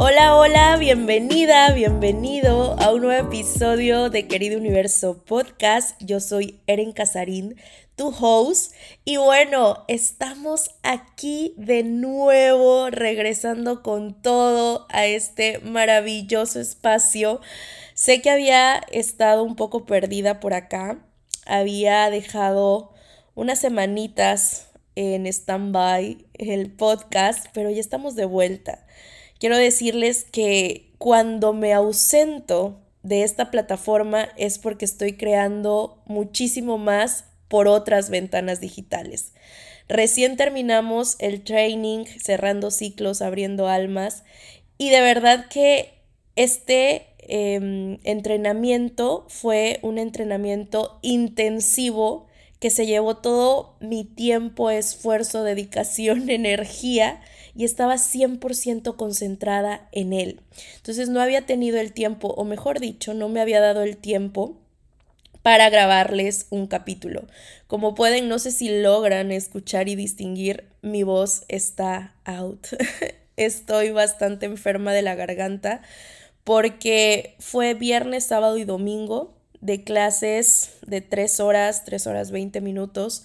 Hola, hola, bienvenida, bienvenido a un nuevo episodio de Querido Universo Podcast. Yo soy Eren Casarín, tu host. Y bueno, estamos aquí de nuevo, regresando con todo a este maravilloso espacio. Sé que había estado un poco perdida por acá, había dejado unas semanitas en stand-by el podcast, pero ya estamos de vuelta. Quiero decirles que cuando me ausento de esta plataforma es porque estoy creando muchísimo más por otras ventanas digitales. Recién terminamos el training, cerrando ciclos, abriendo almas y de verdad que este em, entrenamiento fue un entrenamiento intensivo que se llevó todo mi tiempo, esfuerzo, dedicación, energía y estaba 100% concentrada en él. Entonces no había tenido el tiempo, o mejor dicho, no me había dado el tiempo para grabarles un capítulo. Como pueden, no sé si logran escuchar y distinguir, mi voz está out. Estoy bastante enferma de la garganta porque fue viernes, sábado y domingo de clases de 3 horas, 3 horas 20 minutos.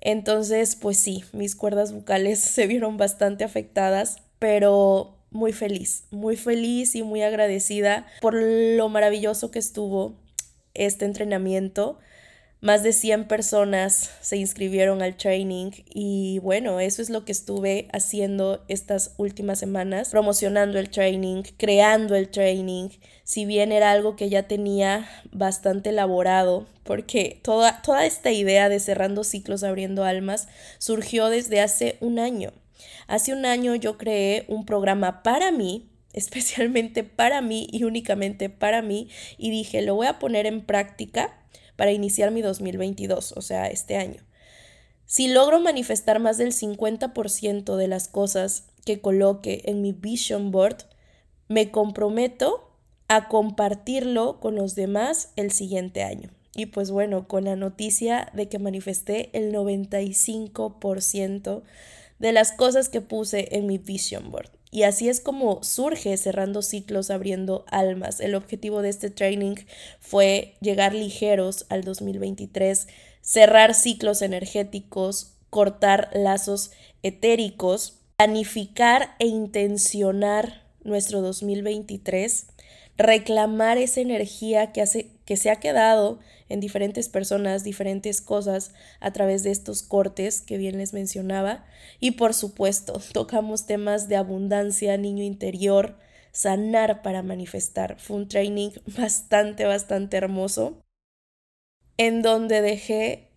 Entonces, pues sí, mis cuerdas vocales se vieron bastante afectadas, pero muy feliz, muy feliz y muy agradecida por lo maravilloso que estuvo este entrenamiento. Más de 100 personas se inscribieron al training y bueno, eso es lo que estuve haciendo estas últimas semanas, promocionando el training, creando el training, si bien era algo que ya tenía bastante elaborado, porque toda, toda esta idea de cerrando ciclos, abriendo almas, surgió desde hace un año. Hace un año yo creé un programa para mí, especialmente para mí y únicamente para mí, y dije, lo voy a poner en práctica para iniciar mi 2022, o sea, este año. Si logro manifestar más del 50% de las cosas que coloque en mi vision board, me comprometo a compartirlo con los demás el siguiente año. Y pues bueno, con la noticia de que manifesté el 95% de las cosas que puse en mi vision board. Y así es como surge cerrando ciclos, abriendo almas. El objetivo de este training fue llegar ligeros al 2023, cerrar ciclos energéticos, cortar lazos etéricos, planificar e intencionar nuestro 2023, reclamar esa energía que, hace, que se ha quedado en diferentes personas, diferentes cosas a través de estos cortes que bien les mencionaba. Y por supuesto, tocamos temas de abundancia, niño interior, sanar para manifestar. Fue un training bastante, bastante hermoso, en donde dejé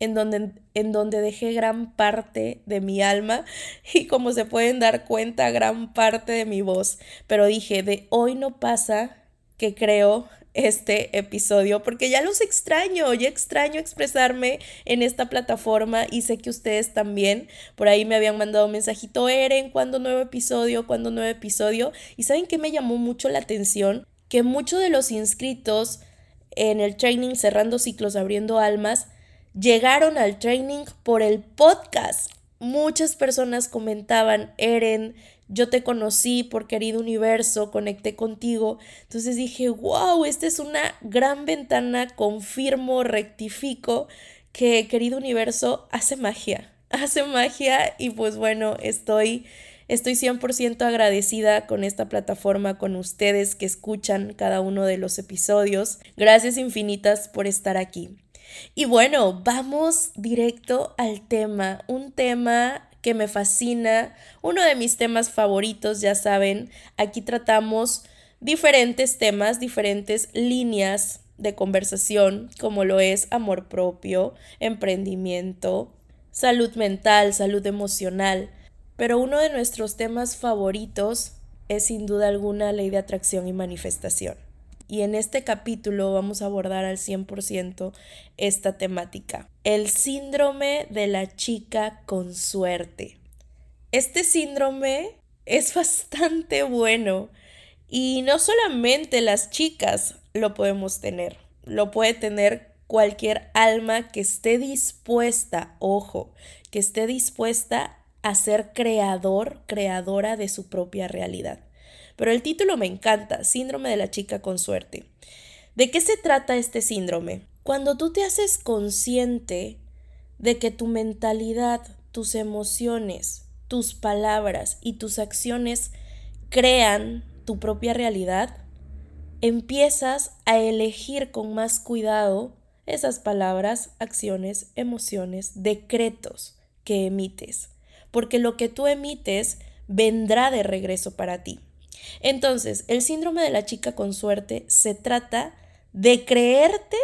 en donde, en donde dejé gran parte de mi alma y como se pueden dar cuenta, gran parte de mi voz. Pero dije, de hoy no pasa que creo este episodio porque ya los extraño, ya extraño expresarme en esta plataforma y sé que ustedes también por ahí me habían mandado un mensajito, Eren, ¿cuándo nuevo episodio? ¿Cuándo nuevo episodio? Y saben que me llamó mucho la atención que muchos de los inscritos en el training Cerrando Ciclos, Abriendo Almas, llegaron al training por el podcast. Muchas personas comentaban, Eren, yo te conocí por querido universo, conecté contigo. Entonces dije, wow, esta es una gran ventana, confirmo, rectifico que querido universo hace magia, hace magia y pues bueno, estoy... Estoy 100% agradecida con esta plataforma, con ustedes que escuchan cada uno de los episodios. Gracias infinitas por estar aquí. Y bueno, vamos directo al tema, un tema que me fascina, uno de mis temas favoritos, ya saben, aquí tratamos diferentes temas, diferentes líneas de conversación, como lo es amor propio, emprendimiento, salud mental, salud emocional, pero uno de nuestros temas favoritos es sin duda alguna ley de atracción y manifestación. Y en este capítulo vamos a abordar al 100% esta temática. El síndrome de la chica con suerte. Este síndrome es bastante bueno y no solamente las chicas lo podemos tener, lo puede tener cualquier alma que esté dispuesta, ojo, que esté dispuesta a ser creador, creadora de su propia realidad. Pero el título me encanta, Síndrome de la chica con suerte. ¿De qué se trata este síndrome? Cuando tú te haces consciente de que tu mentalidad, tus emociones, tus palabras y tus acciones crean tu propia realidad, empiezas a elegir con más cuidado esas palabras, acciones, emociones, decretos que emites, porque lo que tú emites vendrá de regreso para ti. Entonces, el síndrome de la chica con suerte se trata de creerte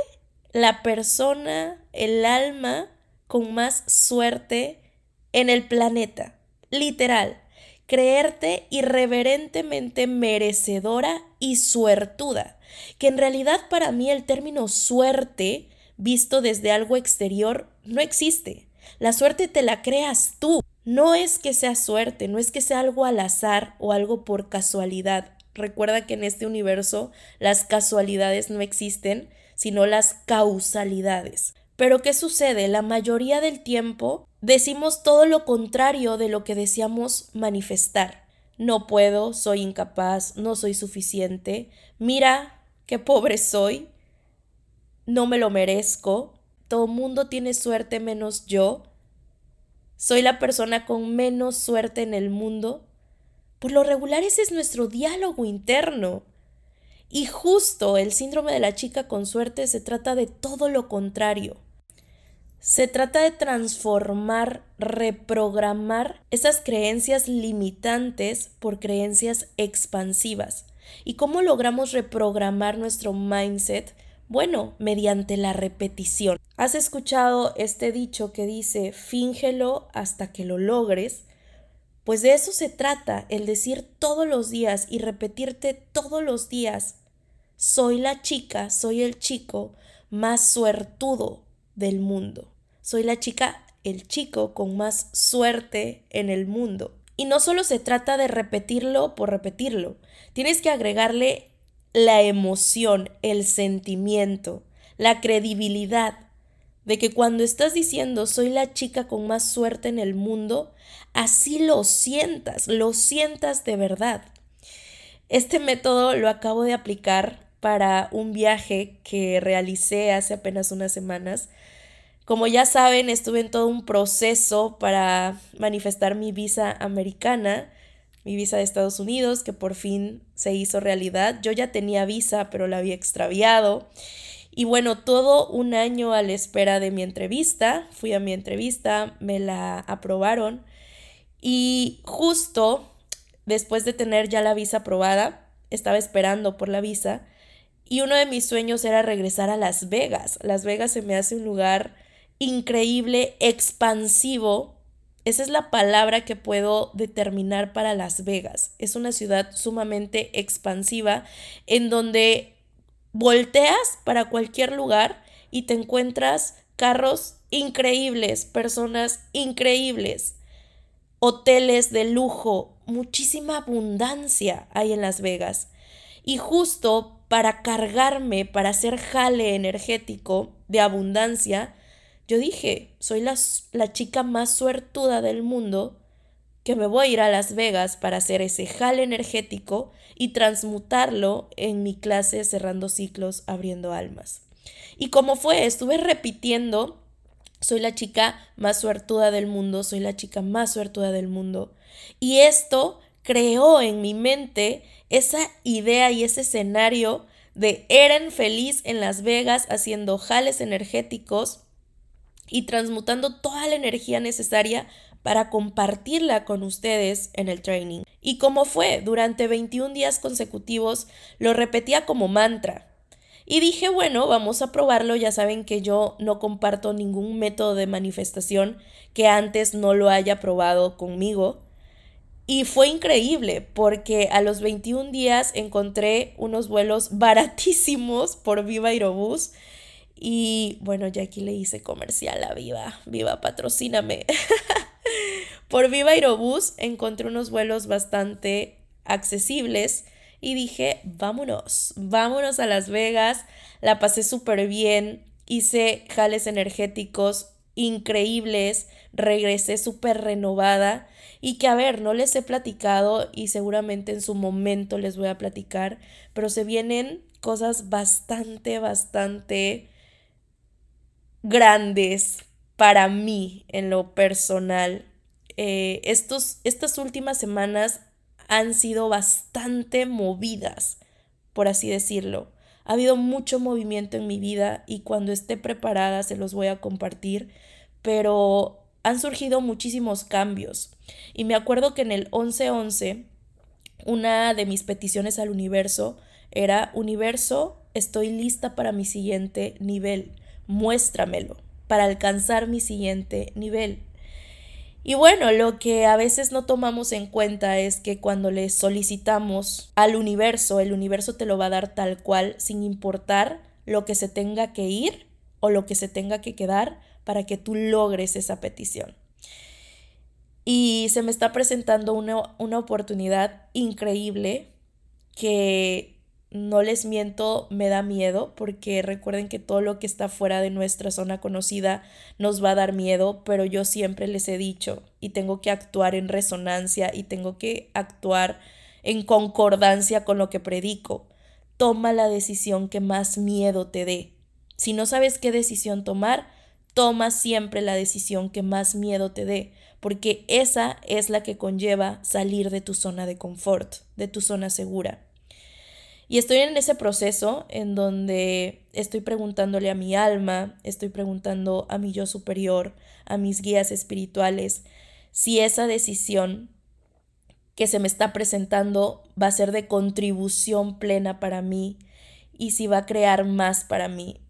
la persona, el alma con más suerte en el planeta. Literal, creerte irreverentemente merecedora y suertuda, que en realidad para mí el término suerte, visto desde algo exterior, no existe. La suerte te la creas tú. No es que sea suerte, no es que sea algo al azar o algo por casualidad. Recuerda que en este universo las casualidades no existen, sino las causalidades. Pero ¿qué sucede? La mayoría del tiempo decimos todo lo contrario de lo que deseamos manifestar. No puedo, soy incapaz, no soy suficiente, mira qué pobre soy, no me lo merezco, todo mundo tiene suerte menos yo, soy la persona con menos suerte en el mundo. Por lo regular ese es nuestro diálogo interno. Y justo el síndrome de la chica con suerte se trata de todo lo contrario. Se trata de transformar, reprogramar esas creencias limitantes por creencias expansivas. ¿Y cómo logramos reprogramar nuestro mindset? Bueno, mediante la repetición. ¿Has escuchado este dicho que dice, fíngelo hasta que lo logres? Pues de eso se trata, el decir todos los días y repetirte todos los días, soy la chica, soy el chico más suertudo del mundo. Soy la chica, el chico con más suerte en el mundo. Y no solo se trata de repetirlo por repetirlo, tienes que agregarle la emoción, el sentimiento, la credibilidad de que cuando estás diciendo soy la chica con más suerte en el mundo, así lo sientas, lo sientas de verdad. Este método lo acabo de aplicar para un viaje que realicé hace apenas unas semanas como ya saben, estuve en todo un proceso para manifestar mi visa americana, mi visa de Estados Unidos, que por fin se hizo realidad. Yo ya tenía visa, pero la había extraviado. Y bueno, todo un año a la espera de mi entrevista. Fui a mi entrevista, me la aprobaron. Y justo después de tener ya la visa aprobada, estaba esperando por la visa. Y uno de mis sueños era regresar a Las Vegas. Las Vegas se me hace un lugar increíble, expansivo. Esa es la palabra que puedo determinar para Las Vegas. Es una ciudad sumamente expansiva en donde volteas para cualquier lugar y te encuentras carros increíbles, personas increíbles, hoteles de lujo, muchísima abundancia hay en Las Vegas. Y justo para cargarme, para hacer jale energético de abundancia, yo dije, soy la, la chica más suertuda del mundo que me voy a ir a Las Vegas para hacer ese jale energético y transmutarlo en mi clase cerrando ciclos, abriendo almas. Y como fue, estuve repitiendo, soy la chica más suertuda del mundo, soy la chica más suertuda del mundo. Y esto creó en mi mente esa idea y ese escenario de Eren feliz en Las Vegas haciendo jales energéticos y transmutando toda la energía necesaria para compartirla con ustedes en el training. Y como fue, durante 21 días consecutivos lo repetía como mantra. Y dije, bueno, vamos a probarlo, ya saben que yo no comparto ningún método de manifestación que antes no lo haya probado conmigo. Y fue increíble porque a los 21 días encontré unos vuelos baratísimos por Viva Aerobús y bueno, ya aquí le hice comercial a Viva. Viva, patrocíname. Por Viva Aerobús encontré unos vuelos bastante accesibles y dije, vámonos, vámonos a Las Vegas. La pasé súper bien, hice jales energéticos increíbles, regresé súper renovada y que a ver, no les he platicado y seguramente en su momento les voy a platicar, pero se vienen cosas bastante, bastante grandes para mí en lo personal. Eh, estos, estas últimas semanas han sido bastante movidas, por así decirlo. Ha habido mucho movimiento en mi vida y cuando esté preparada se los voy a compartir, pero han surgido muchísimos cambios. Y me acuerdo que en el 1111 una de mis peticiones al universo era, universo, estoy lista para mi siguiente nivel, muéstramelo, para alcanzar mi siguiente nivel. Y bueno, lo que a veces no tomamos en cuenta es que cuando le solicitamos al universo, el universo te lo va a dar tal cual, sin importar lo que se tenga que ir o lo que se tenga que quedar para que tú logres esa petición. Y se me está presentando una, una oportunidad increíble que no les miento, me da miedo, porque recuerden que todo lo que está fuera de nuestra zona conocida nos va a dar miedo, pero yo siempre les he dicho y tengo que actuar en resonancia y tengo que actuar en concordancia con lo que predico. Toma la decisión que más miedo te dé. Si no sabes qué decisión tomar, toma siempre la decisión que más miedo te dé, porque esa es la que conlleva salir de tu zona de confort, de tu zona segura. Y estoy en ese proceso en donde estoy preguntándole a mi alma, estoy preguntando a mi yo superior, a mis guías espirituales, si esa decisión que se me está presentando va a ser de contribución plena para mí y si va a crear más para mí.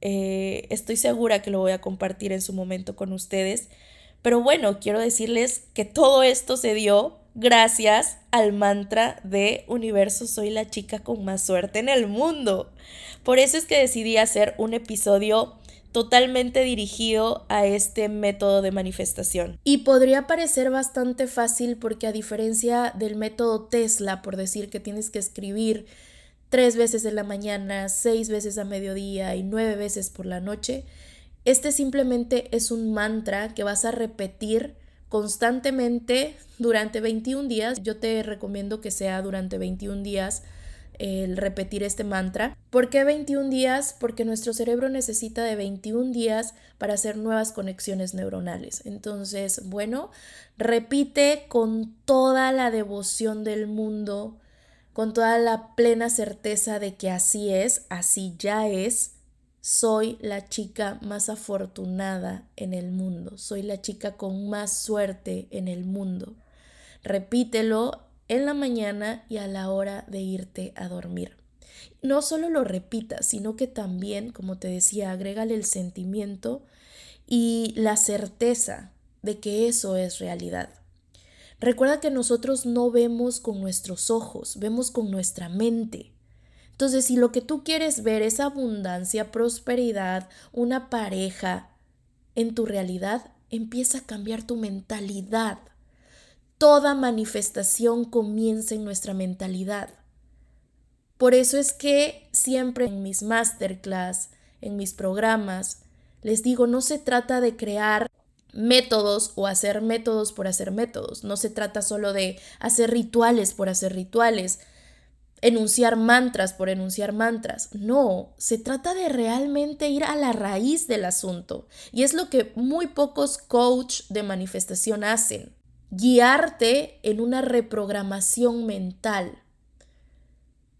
Eh, estoy segura que lo voy a compartir en su momento con ustedes, pero bueno, quiero decirles que todo esto se dio gracias al mantra de universo soy la chica con más suerte en el mundo. Por eso es que decidí hacer un episodio totalmente dirigido a este método de manifestación. Y podría parecer bastante fácil porque a diferencia del método Tesla, por decir que tienes que escribir tres veces en la mañana, seis veces a mediodía y nueve veces por la noche, este simplemente es un mantra que vas a repetir constantemente durante 21 días. Yo te recomiendo que sea durante 21 días el repetir este mantra. ¿Por qué 21 días? Porque nuestro cerebro necesita de 21 días para hacer nuevas conexiones neuronales. Entonces, bueno, repite con toda la devoción del mundo, con toda la plena certeza de que así es, así ya es, soy la chica más afortunada en el mundo, soy la chica con más suerte en el mundo. Repítelo en la mañana y a la hora de irte a dormir. No solo lo repitas, sino que también, como te decía, agrégale el sentimiento y la certeza de que eso es realidad. Recuerda que nosotros no vemos con nuestros ojos, vemos con nuestra mente. Entonces, si lo que tú quieres ver es abundancia, prosperidad, una pareja en tu realidad, empieza a cambiar tu mentalidad. Toda manifestación comienza en nuestra mentalidad. Por eso es que siempre en mis masterclass, en mis programas, les digo, no se trata de crear métodos o hacer métodos por hacer métodos. No se trata solo de hacer rituales por hacer rituales enunciar mantras por enunciar mantras. No, se trata de realmente ir a la raíz del asunto. Y es lo que muy pocos coach de manifestación hacen. Guiarte en una reprogramación mental.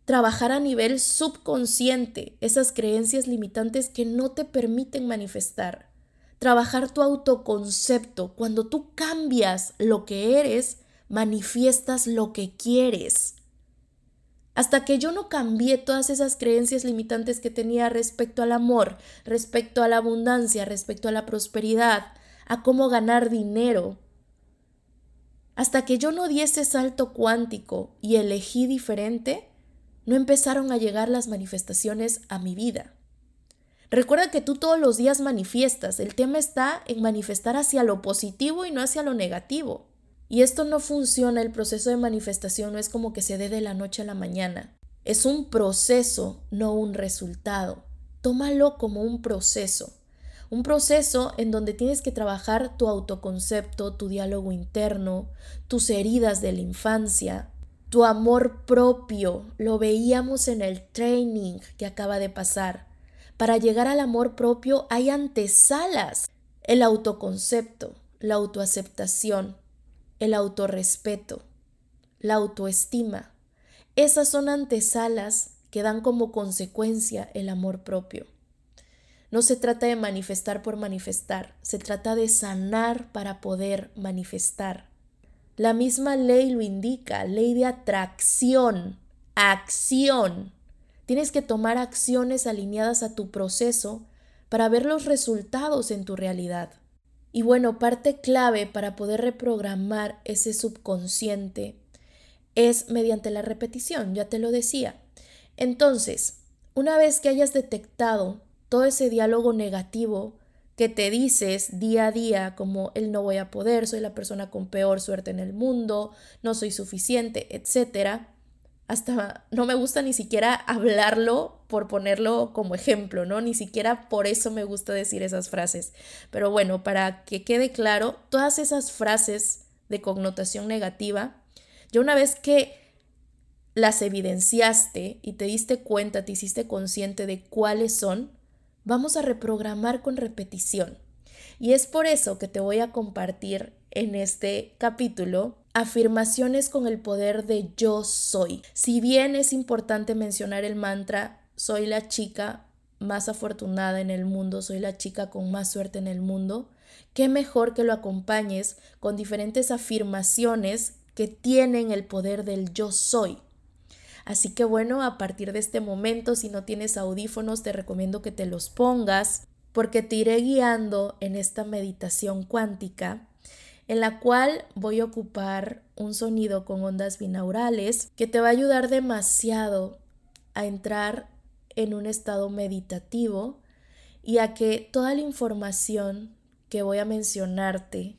Trabajar a nivel subconsciente esas creencias limitantes que no te permiten manifestar. Trabajar tu autoconcepto. Cuando tú cambias lo que eres, manifiestas lo que quieres. Hasta que yo no cambié todas esas creencias limitantes que tenía respecto al amor, respecto a la abundancia, respecto a la prosperidad, a cómo ganar dinero. Hasta que yo no di ese salto cuántico y elegí diferente, no empezaron a llegar las manifestaciones a mi vida. Recuerda que tú todos los días manifiestas, el tema está en manifestar hacia lo positivo y no hacia lo negativo. Y esto no funciona, el proceso de manifestación no es como que se dé de la noche a la mañana. Es un proceso, no un resultado. Tómalo como un proceso. Un proceso en donde tienes que trabajar tu autoconcepto, tu diálogo interno, tus heridas de la infancia, tu amor propio. Lo veíamos en el training que acaba de pasar. Para llegar al amor propio hay antesalas. El autoconcepto, la autoaceptación, el autorrespeto, la autoestima. Esas son antesalas que dan como consecuencia el amor propio. No se trata de manifestar por manifestar, se trata de sanar para poder manifestar. La misma ley lo indica, ley de atracción, acción. Tienes que tomar acciones alineadas a tu proceso para ver los resultados en tu realidad. Y bueno, parte clave para poder reprogramar ese subconsciente es mediante la repetición, ya te lo decía. Entonces, una vez que hayas detectado todo ese diálogo negativo que te dices día a día como el no voy a poder, soy la persona con peor suerte en el mundo, no soy suficiente, etcétera, hasta no me gusta ni siquiera hablarlo por ponerlo como ejemplo, ¿no? Ni siquiera por eso me gusta decir esas frases. Pero bueno, para que quede claro, todas esas frases de connotación negativa, ya una vez que las evidenciaste y te diste cuenta, te hiciste consciente de cuáles son, vamos a reprogramar con repetición. Y es por eso que te voy a compartir en este capítulo afirmaciones con el poder de yo soy. Si bien es importante mencionar el mantra soy la chica más afortunada en el mundo, soy la chica con más suerte en el mundo, qué mejor que lo acompañes con diferentes afirmaciones que tienen el poder del yo soy. Así que bueno, a partir de este momento, si no tienes audífonos, te recomiendo que te los pongas porque te iré guiando en esta meditación cuántica en la cual voy a ocupar un sonido con ondas binaurales que te va a ayudar demasiado a entrar en un estado meditativo y a que toda la información que voy a mencionarte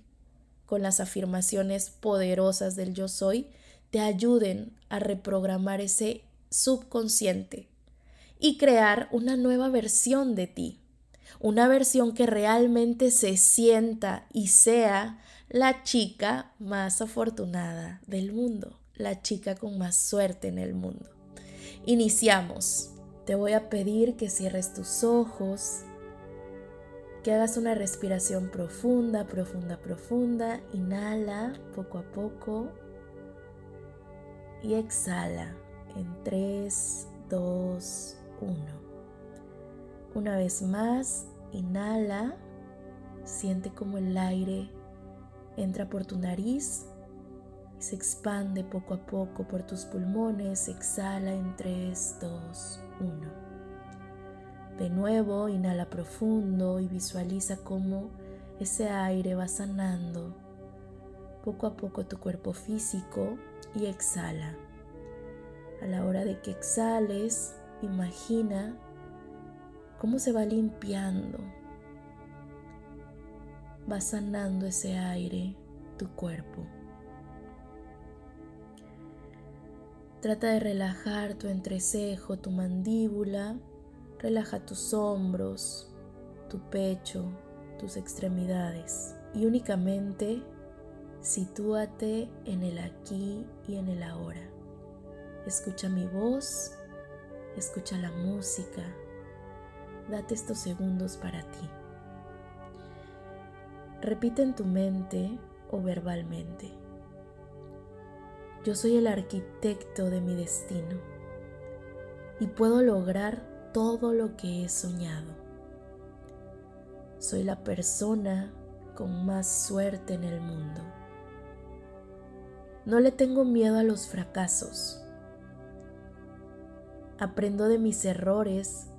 con las afirmaciones poderosas del yo soy te ayuden a reprogramar ese subconsciente y crear una nueva versión de ti, una versión que realmente se sienta y sea la chica más afortunada del mundo, la chica con más suerte en el mundo. Iniciamos. Te voy a pedir que cierres tus ojos, que hagas una respiración profunda, profunda, profunda. Inhala poco a poco y exhala en 3, 2, 1. Una vez más, inhala, siente como el aire entra por tu nariz y se expande poco a poco por tus pulmones, exhala en 3, 2, 1. De nuevo, inhala profundo y visualiza cómo ese aire va sanando poco a poco tu cuerpo físico y exhala. A la hora de que exhales, imagina cómo se va limpiando, va sanando ese aire tu cuerpo. Trata de relajar tu entrecejo, tu mandíbula, relaja tus hombros, tu pecho, tus extremidades y únicamente Sitúate en el aquí y en el ahora. Escucha mi voz, escucha la música. Date estos segundos para ti. Repite en tu mente o verbalmente. Yo soy el arquitecto de mi destino y puedo lograr todo lo que he soñado. Soy la persona con más suerte en el mundo. No le tengo miedo a los fracasos. Aprendo de mis errores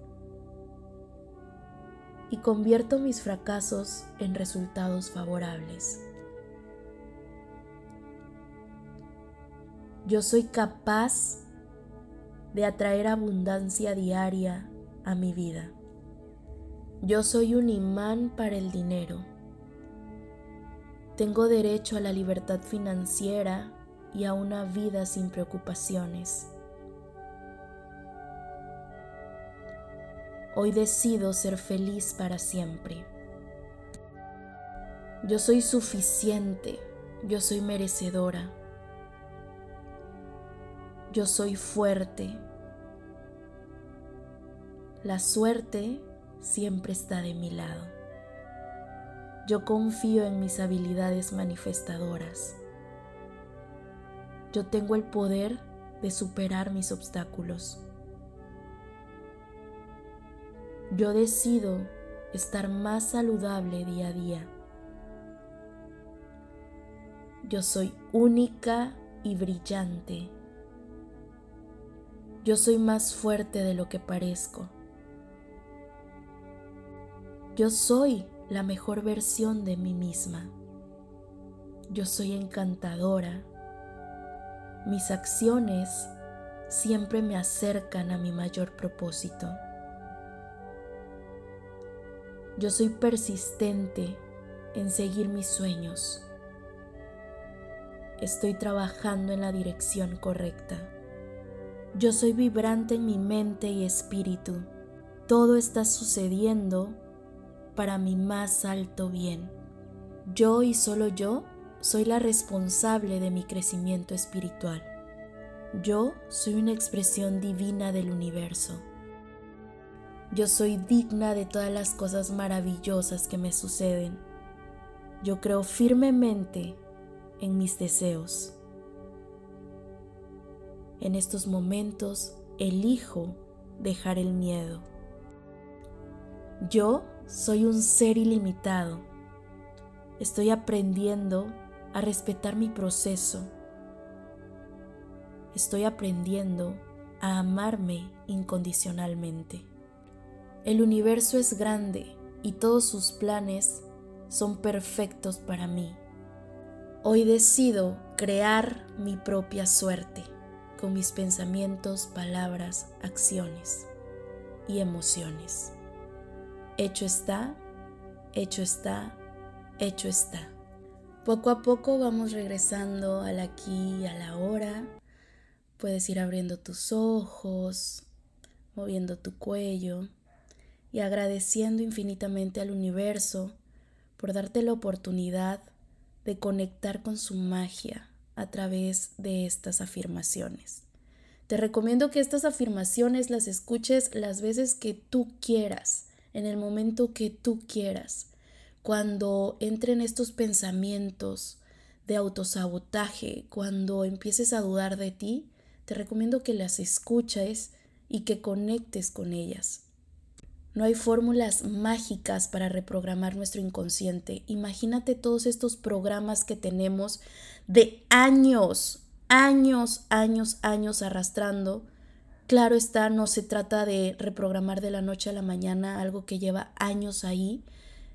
y convierto mis fracasos en resultados favorables. Yo soy capaz de atraer abundancia diaria a mi vida. Yo soy un imán para el dinero. Tengo derecho a la libertad financiera y a una vida sin preocupaciones. Hoy decido ser feliz para siempre. Yo soy suficiente, yo soy merecedora, yo soy fuerte. La suerte siempre está de mi lado. Yo confío en mis habilidades manifestadoras. Yo tengo el poder de superar mis obstáculos. Yo decido estar más saludable día a día. Yo soy única y brillante. Yo soy más fuerte de lo que parezco. Yo soy la mejor versión de mí misma. Yo soy encantadora. Mis acciones siempre me acercan a mi mayor propósito. Yo soy persistente en seguir mis sueños. Estoy trabajando en la dirección correcta. Yo soy vibrante en mi mente y espíritu. Todo está sucediendo para mi más alto bien. Yo y solo yo soy la responsable de mi crecimiento espiritual. Yo soy una expresión divina del universo. Yo soy digna de todas las cosas maravillosas que me suceden. Yo creo firmemente en mis deseos. En estos momentos elijo dejar el miedo. Yo soy un ser ilimitado. Estoy aprendiendo a respetar mi proceso. Estoy aprendiendo a amarme incondicionalmente. El universo es grande y todos sus planes son perfectos para mí. Hoy decido crear mi propia suerte con mis pensamientos, palabras, acciones y emociones. Hecho está, hecho está, hecho está. Poco a poco vamos regresando al aquí y a la hora. Puedes ir abriendo tus ojos, moviendo tu cuello y agradeciendo infinitamente al universo por darte la oportunidad de conectar con su magia a través de estas afirmaciones. Te recomiendo que estas afirmaciones las escuches las veces que tú quieras, en el momento que tú quieras. Cuando entren estos pensamientos de autosabotaje, cuando empieces a dudar de ti, te recomiendo que las escuches y que conectes con ellas. No hay fórmulas mágicas para reprogramar nuestro inconsciente. Imagínate todos estos programas que tenemos de años, años, años, años arrastrando. Claro está, no se trata de reprogramar de la noche a la mañana algo que lleva años ahí.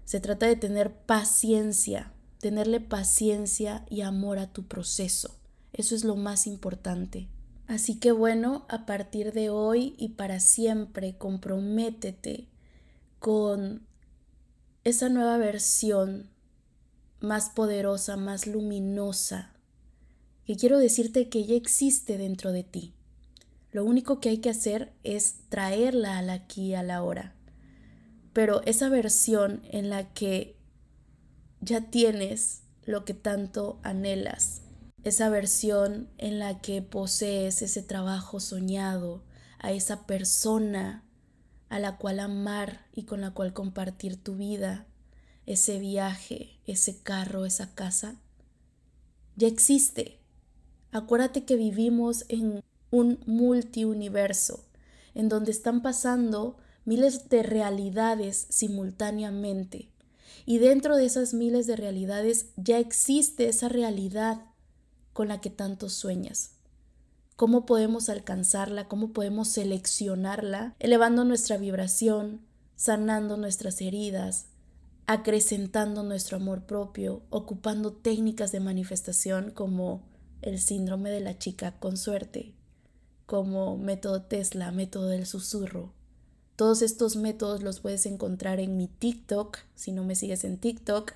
Se trata de tener paciencia, tenerle paciencia y amor a tu proceso. Eso es lo más importante. Así que bueno, a partir de hoy y para siempre, comprométete con esa nueva versión más poderosa, más luminosa, que quiero decirte que ya existe dentro de ti. Lo único que hay que hacer es traerla al aquí, a la hora. Pero esa versión en la que ya tienes lo que tanto anhelas, esa versión en la que posees ese trabajo soñado, a esa persona a la cual amar y con la cual compartir tu vida, ese viaje, ese carro, esa casa, ya existe. Acuérdate que vivimos en un multiuniverso, en donde están pasando miles de realidades simultáneamente. Y dentro de esas miles de realidades ya existe esa realidad con la que tanto sueñas cómo podemos alcanzarla, cómo podemos seleccionarla, elevando nuestra vibración, sanando nuestras heridas, acrecentando nuestro amor propio, ocupando técnicas de manifestación como el síndrome de la chica con suerte, como método Tesla, método del susurro. Todos estos métodos los puedes encontrar en mi TikTok, si no me sigues en TikTok,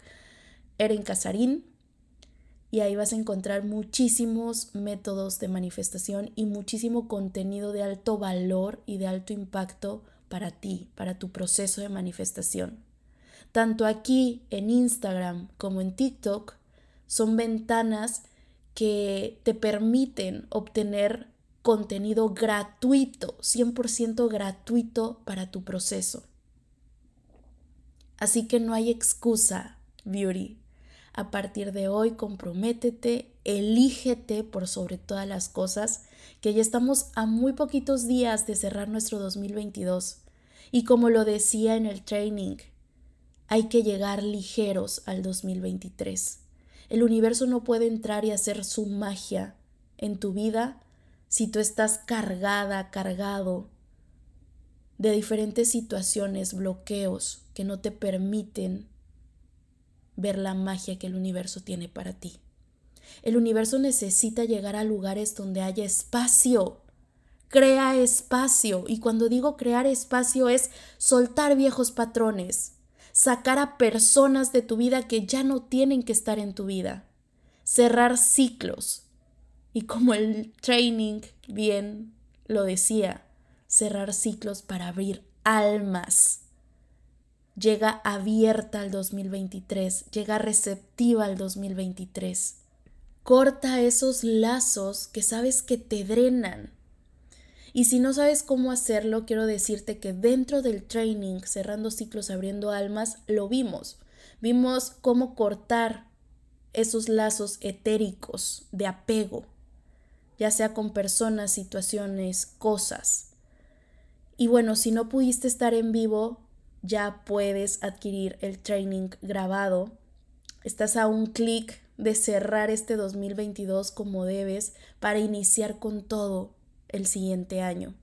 Eren Casarín, y ahí vas a encontrar muchísimos métodos de manifestación y muchísimo contenido de alto valor y de alto impacto para ti, para tu proceso de manifestación. tanto aquí en Instagram como en TikTok, son ventanas que te permiten obtener contenido gratuito, 100% gratuito para tu proceso. Así que no hay excusa, Beauty. A partir de hoy, comprométete, elígete por sobre todas las cosas, que ya estamos a muy poquitos días de cerrar nuestro 2022. Y como lo decía en el training, hay que llegar ligeros al 2023. El universo no puede entrar y hacer su magia en tu vida si tú estás cargada, cargado de diferentes situaciones, bloqueos que no te permiten ver la magia que el universo tiene para ti. El universo necesita llegar a lugares donde haya espacio. Crea espacio. Y cuando digo crear espacio es soltar viejos patrones, sacar a personas de tu vida que ya no tienen que estar en tu vida, cerrar ciclos. Y como el training bien lo decía, cerrar ciclos para abrir almas. Llega abierta al 2023, llega receptiva al 2023. Corta esos lazos que sabes que te drenan, y si no sabes cómo hacerlo, quiero decirte que dentro del training, cerrando ciclos, abriendo almas, lo vimos. Vimos cómo cortar esos lazos etéricos de apego, ya sea con personas, situaciones, cosas. Y bueno, si no pudiste estar en vivo, ya puedes adquirir el training grabado. Estás a un clic de cerrar este 2022 como debes para iniciar con todo el siguiente año.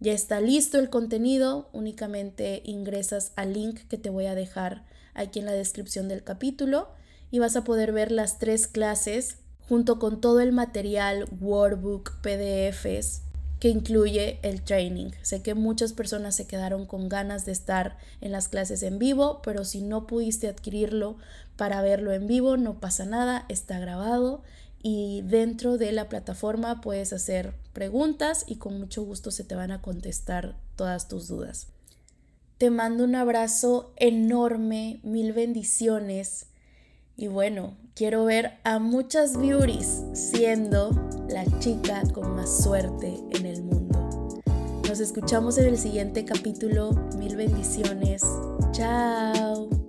Ya está listo el contenido, únicamente ingresas al link que te voy a dejar aquí en la descripción del capítulo y vas a poder ver las tres clases junto con todo el material, workbook, PDFs que incluye el training. Sé que muchas personas se quedaron con ganas de estar en las clases en vivo, pero si no pudiste adquirirlo para verlo en vivo, no pasa nada, está grabado y dentro de la plataforma puedes hacer preguntas y con mucho gusto se te van a contestar todas tus dudas. Te mando un abrazo enorme, mil bendiciones y bueno, quiero ver a muchas beauties siendo la chica con más suerte en el mundo. Nos escuchamos en el siguiente capítulo, mil bendiciones, chao.